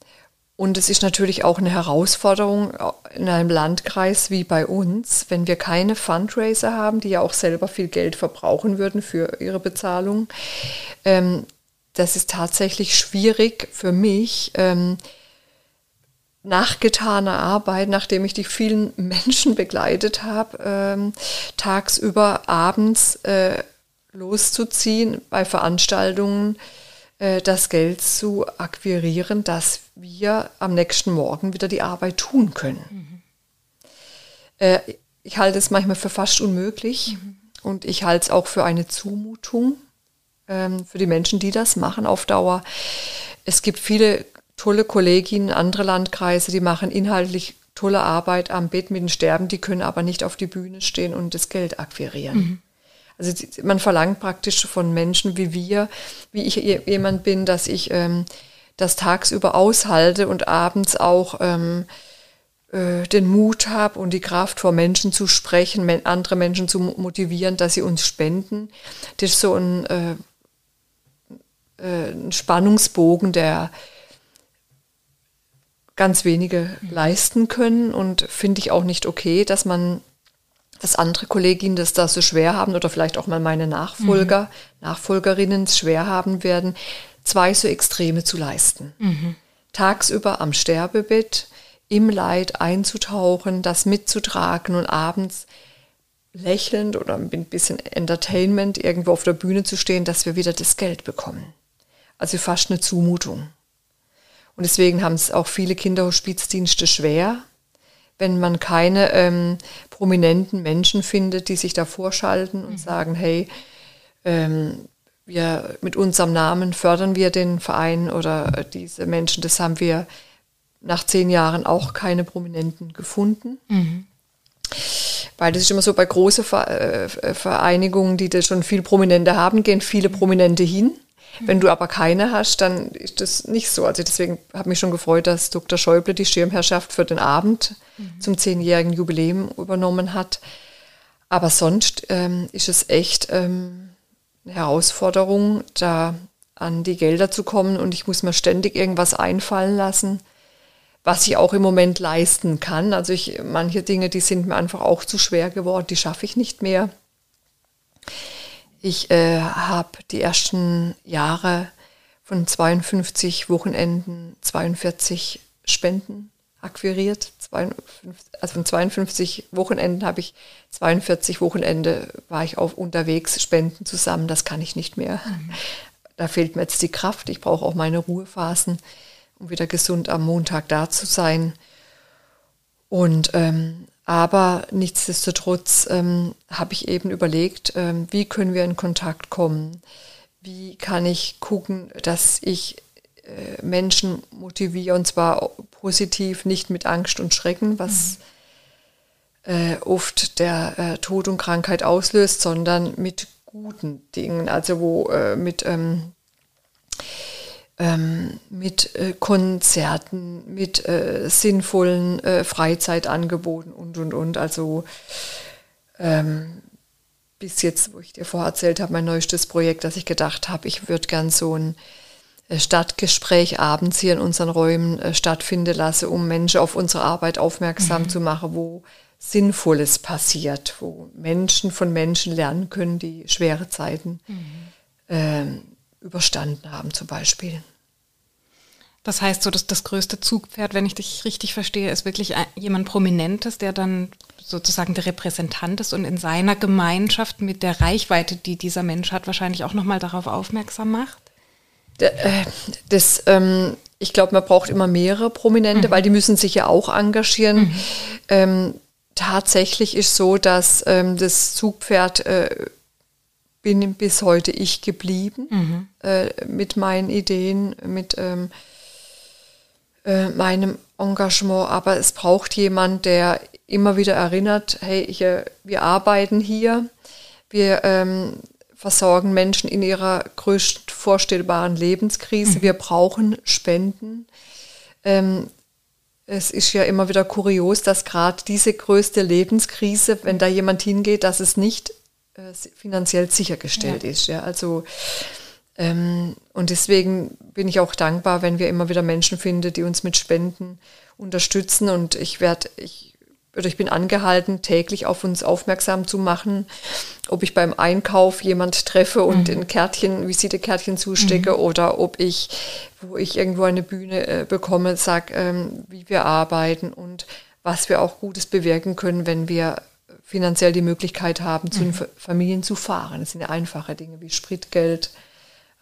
[SPEAKER 2] und es ist natürlich auch eine Herausforderung in einem Landkreis wie bei uns, wenn wir keine Fundraiser haben, die ja auch selber viel Geld verbrauchen würden für ihre Bezahlung. Ähm, das ist tatsächlich schwierig für mich, ähm, nach getaner Arbeit, nachdem ich die vielen [laughs] Menschen begleitet habe, ähm, tagsüber, abends äh, loszuziehen bei Veranstaltungen, äh, das Geld zu akquirieren, dass wir am nächsten Morgen wieder die Arbeit tun können. Mhm. Äh, ich halte es manchmal für fast unmöglich mhm. und ich halte es auch für eine Zumutung ähm, für die Menschen, die das machen auf Dauer. Es gibt viele tolle Kolleginnen, andere Landkreise, die machen inhaltlich tolle Arbeit am Bett mit den Sterben, die können aber nicht auf die Bühne stehen und das Geld akquirieren. Mhm. Also man verlangt praktisch von Menschen wie wir, wie ich jemand bin, dass ich ähm, das tagsüber aushalte und abends auch ähm, äh, den Mut habe und die Kraft vor Menschen zu sprechen, andere Menschen zu motivieren, dass sie uns spenden. Das ist so ein, äh, äh, ein Spannungsbogen, der ganz wenige leisten können und finde ich auch nicht okay, dass man dass andere Kolleginnen das da so schwer haben oder vielleicht auch mal meine Nachfolger, mhm. Nachfolgerinnen es schwer haben werden, zwei so Extreme zu leisten. Mhm. Tagsüber am Sterbebett, im Leid einzutauchen, das mitzutragen und abends lächelnd oder mit ein bisschen Entertainment irgendwo auf der Bühne zu stehen, dass wir wieder das Geld bekommen. Also fast eine Zumutung. Und deswegen haben es auch viele Kinderhospizdienste schwer, wenn man keine ähm, prominenten Menschen findet, die sich da vorschalten und mhm. sagen, hey, ähm, wir mit unserem Namen fördern wir den Verein oder diese Menschen, das haben wir nach zehn Jahren auch keine Prominenten gefunden. Mhm. Weil das ist immer so bei großen äh, Vereinigungen, die da schon viel Prominente haben, gehen viele Prominente hin. Wenn du aber keine hast, dann ist das nicht so. Also deswegen habe mich schon gefreut, dass Dr. Schäuble die Schirmherrschaft für den Abend mhm. zum zehnjährigen Jubiläum übernommen hat. Aber sonst ähm, ist es echt ähm, eine Herausforderung, da an die Gelder zu kommen und ich muss mir ständig irgendwas einfallen lassen, was ich auch im Moment leisten kann. Also ich, manche Dinge, die sind mir einfach auch zu schwer geworden, die schaffe ich nicht mehr. Ich äh, habe die ersten Jahre von 52 Wochenenden 42 Spenden akquiriert. also von 52 Wochenenden habe ich 42 Wochenende war ich auf unterwegs, Spenden zusammen. Das kann ich nicht mehr. Mhm. Da fehlt mir jetzt die Kraft. Ich brauche auch meine Ruhephasen, um wieder gesund am Montag da zu sein. Und ähm, aber nichtsdestotrotz ähm, habe ich eben überlegt, ähm, wie können wir in Kontakt kommen? Wie kann ich gucken, dass ich äh, Menschen motiviere und zwar positiv, nicht mit Angst und Schrecken, was mhm. äh, oft der äh, Tod und Krankheit auslöst, sondern mit guten Dingen, also wo äh, mit ähm, ähm, mit äh, Konzerten, mit äh, sinnvollen äh, Freizeitangeboten und, und, und. Also ähm, bis jetzt, wo ich dir vorher erzählt habe, mein neuestes Projekt, dass ich gedacht habe, ich würde gern so ein äh, Stadtgespräch abends hier in unseren Räumen äh, stattfinden lassen, um Menschen auf unsere Arbeit aufmerksam mhm. zu machen, wo Sinnvolles passiert, wo Menschen von Menschen lernen können, die schwere Zeiten mhm. ähm, überstanden haben zum Beispiel.
[SPEAKER 1] Das heißt, so dass das größte Zugpferd, wenn ich dich richtig verstehe, ist wirklich jemand Prominentes, der dann sozusagen der Repräsentant ist und in seiner Gemeinschaft mit der Reichweite, die dieser Mensch hat, wahrscheinlich auch nochmal darauf aufmerksam macht?
[SPEAKER 2] Äh, das, ähm, ich glaube, man braucht immer mehrere Prominente, mhm. weil die müssen sich ja auch engagieren. Mhm. Ähm, tatsächlich ist so, dass ähm, das Zugpferd äh, bin bis heute ich geblieben mhm. äh, mit meinen Ideen, mit ähm, äh, meinem Engagement. Aber es braucht jemand, der immer wieder erinnert, hey, äh, wir arbeiten hier, wir ähm, versorgen Menschen in ihrer größten vorstellbaren Lebenskrise, mhm. wir brauchen Spenden. Ähm, es ist ja immer wieder kurios, dass gerade diese größte Lebenskrise, wenn da jemand hingeht, dass es nicht äh, finanziell sichergestellt ja. ist. Ja, also ähm, und deswegen bin ich auch dankbar, wenn wir immer wieder Menschen finden, die uns mit Spenden unterstützen. Und ich werde, ich, oder ich bin angehalten, täglich auf uns aufmerksam zu machen, ob ich beim Einkauf jemand treffe und mhm. ein Kärtchen, Visitekärtchen zustecke mhm. oder ob ich, wo ich irgendwo eine Bühne äh, bekomme, sage, ähm, wie wir arbeiten und was wir auch Gutes bewirken können, wenn wir finanziell die Möglichkeit haben, zu den mhm. Familien zu fahren. Das sind ja einfache Dinge wie Spritgeld,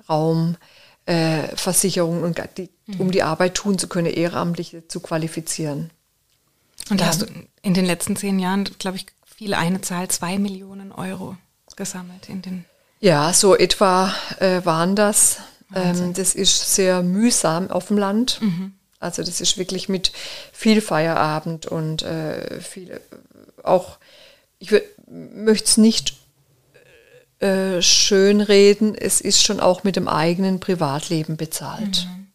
[SPEAKER 2] Raum, äh, Versicherung, und die, mhm. um die Arbeit tun zu können, Ehrenamtliche zu qualifizieren.
[SPEAKER 1] Und da ja. hast du in den letzten zehn Jahren, glaube ich, viel eine Zahl, zwei Millionen Euro gesammelt in den.
[SPEAKER 2] Ja, so etwa äh, waren das. Ähm, das ist sehr mühsam auf dem Land. Mhm. Also das ist wirklich mit viel Feierabend und äh, viel auch ich möchte es nicht äh, schönreden, es ist schon auch mit dem eigenen Privatleben bezahlt. Mhm.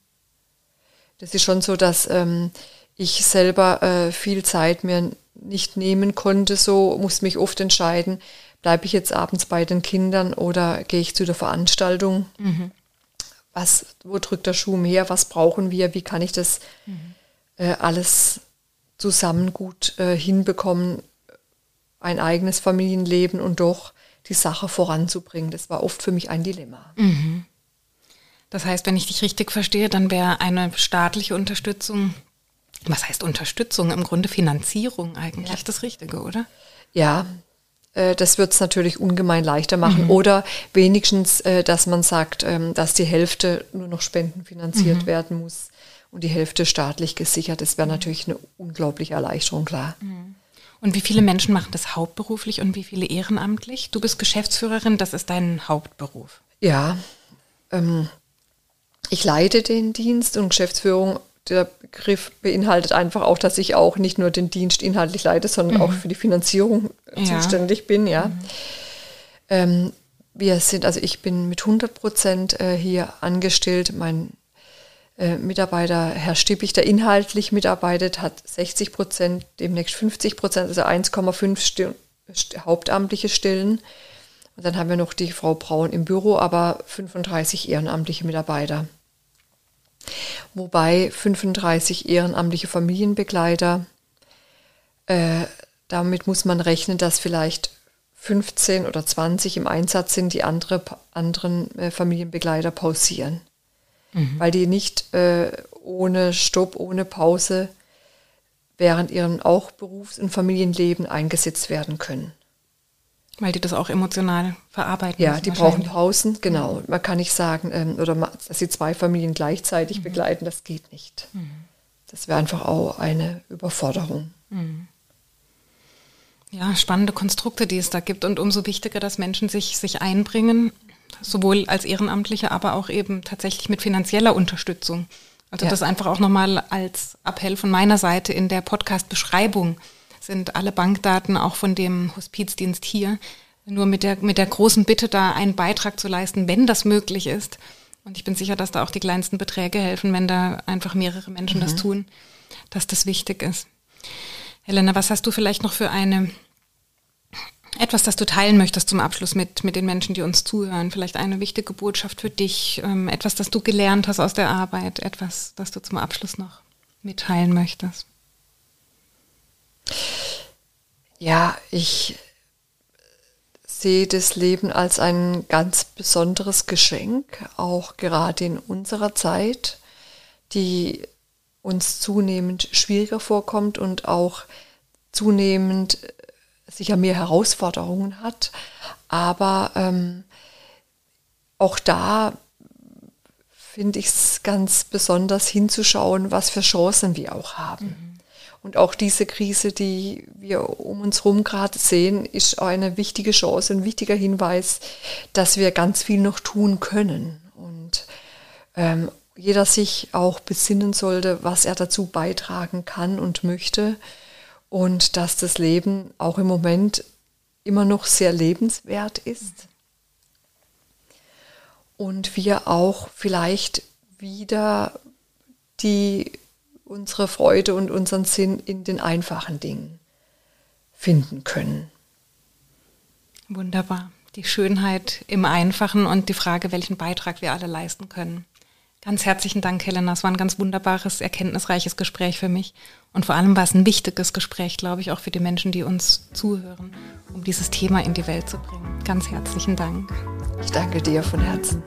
[SPEAKER 2] Das ist schon so, dass ähm, ich selber äh, viel Zeit mir nicht nehmen konnte, so musste mich oft entscheiden, bleibe ich jetzt abends bei den Kindern oder gehe ich zu der Veranstaltung? Mhm. Was, wo drückt der Schuh mehr? Was brauchen wir? Wie kann ich das mhm. äh, alles zusammen gut äh, hinbekommen? Ein eigenes Familienleben und doch die Sache voranzubringen. Das war oft für mich ein Dilemma. Mhm.
[SPEAKER 1] Das heißt, wenn ich dich richtig verstehe, dann wäre eine staatliche Unterstützung, was heißt Unterstützung? Im Grunde Finanzierung eigentlich ja. das Richtige, oder?
[SPEAKER 2] Ja, äh, das wird es natürlich ungemein leichter machen. Mhm. Oder wenigstens, äh, dass man sagt, ähm, dass die Hälfte nur noch spendenfinanziert mhm. werden muss und die Hälfte staatlich gesichert. Das wäre natürlich eine unglaubliche Erleichterung, klar. Mhm.
[SPEAKER 1] Und wie viele Menschen machen das hauptberuflich und wie viele ehrenamtlich? Du bist Geschäftsführerin, das ist dein Hauptberuf.
[SPEAKER 2] Ja, ähm, ich leite den Dienst und Geschäftsführung. Der Begriff beinhaltet einfach auch, dass ich auch nicht nur den Dienst inhaltlich leite, sondern mhm. auch für die Finanzierung ja. zuständig bin. Ja. Mhm. Ähm, wir sind, also ich bin mit 100 Prozent äh, hier angestellt. Mein äh, Mitarbeiter, Herr Stippig, der inhaltlich mitarbeitet, hat 60 Prozent, demnächst 50 Prozent, also 1,5 hauptamtliche Stellen. Und dann haben wir noch die Frau Braun im Büro, aber 35 ehrenamtliche Mitarbeiter. Wobei 35 ehrenamtliche Familienbegleiter, äh, damit muss man rechnen, dass vielleicht 15 oder 20 im Einsatz sind, die andere, anderen äh, Familienbegleiter pausieren. Mhm. Weil die nicht äh, ohne Stopp, ohne Pause während ihrem auch Berufs- und Familienleben eingesetzt werden können.
[SPEAKER 1] Weil die das auch emotional verarbeiten.
[SPEAKER 2] Ja, die brauchen Pausen, genau. Man kann nicht sagen, ähm, oder dass sie zwei Familien gleichzeitig mhm. begleiten, das geht nicht. Mhm. Das wäre einfach auch eine Überforderung. Mhm.
[SPEAKER 1] Ja, spannende Konstrukte, die es da gibt und umso wichtiger, dass Menschen sich, sich einbringen, sowohl als Ehrenamtliche, aber auch eben tatsächlich mit finanzieller Unterstützung. Also ja. das einfach auch nochmal als Appell von meiner Seite in der Podcast-Beschreibung sind alle Bankdaten auch von dem Hospizdienst hier. Nur mit der, mit der großen Bitte, da einen Beitrag zu leisten, wenn das möglich ist. Und ich bin sicher, dass da auch die kleinsten Beträge helfen, wenn da einfach mehrere Menschen mhm. das tun, dass das wichtig ist. Helena, was hast du vielleicht noch für eine etwas, das du teilen möchtest zum Abschluss mit, mit den Menschen, die uns zuhören? Vielleicht eine wichtige Botschaft für dich, ähm, etwas, das du gelernt hast aus der Arbeit, etwas, das du zum Abschluss noch mitteilen möchtest?
[SPEAKER 2] Ja, ich sehe das Leben als ein ganz besonderes Geschenk, auch gerade in unserer Zeit, die uns zunehmend schwieriger vorkommt und auch zunehmend sicher mehr Herausforderungen hat. Aber ähm, auch da finde ich es ganz besonders hinzuschauen, was für Chancen wir auch haben. Mhm. Und auch diese Krise, die wir um uns herum gerade sehen, ist eine wichtige Chance, ein wichtiger Hinweis, dass wir ganz viel noch tun können. Und ähm, jeder sich auch besinnen sollte, was er dazu beitragen kann und möchte. Und dass das Leben auch im Moment immer noch sehr lebenswert ist. Und wir auch vielleicht wieder die, unsere Freude und unseren Sinn in den einfachen Dingen finden können.
[SPEAKER 1] Wunderbar. Die Schönheit im Einfachen und die Frage, welchen Beitrag wir alle leisten können. Ganz herzlichen Dank, Helena. Es war ein ganz wunderbares, erkenntnisreiches Gespräch für mich. Und vor allem war es ein wichtiges Gespräch, glaube ich, auch für die Menschen, die uns zuhören, um dieses Thema in die Welt zu bringen. Ganz herzlichen Dank.
[SPEAKER 2] Ich danke dir von Herzen.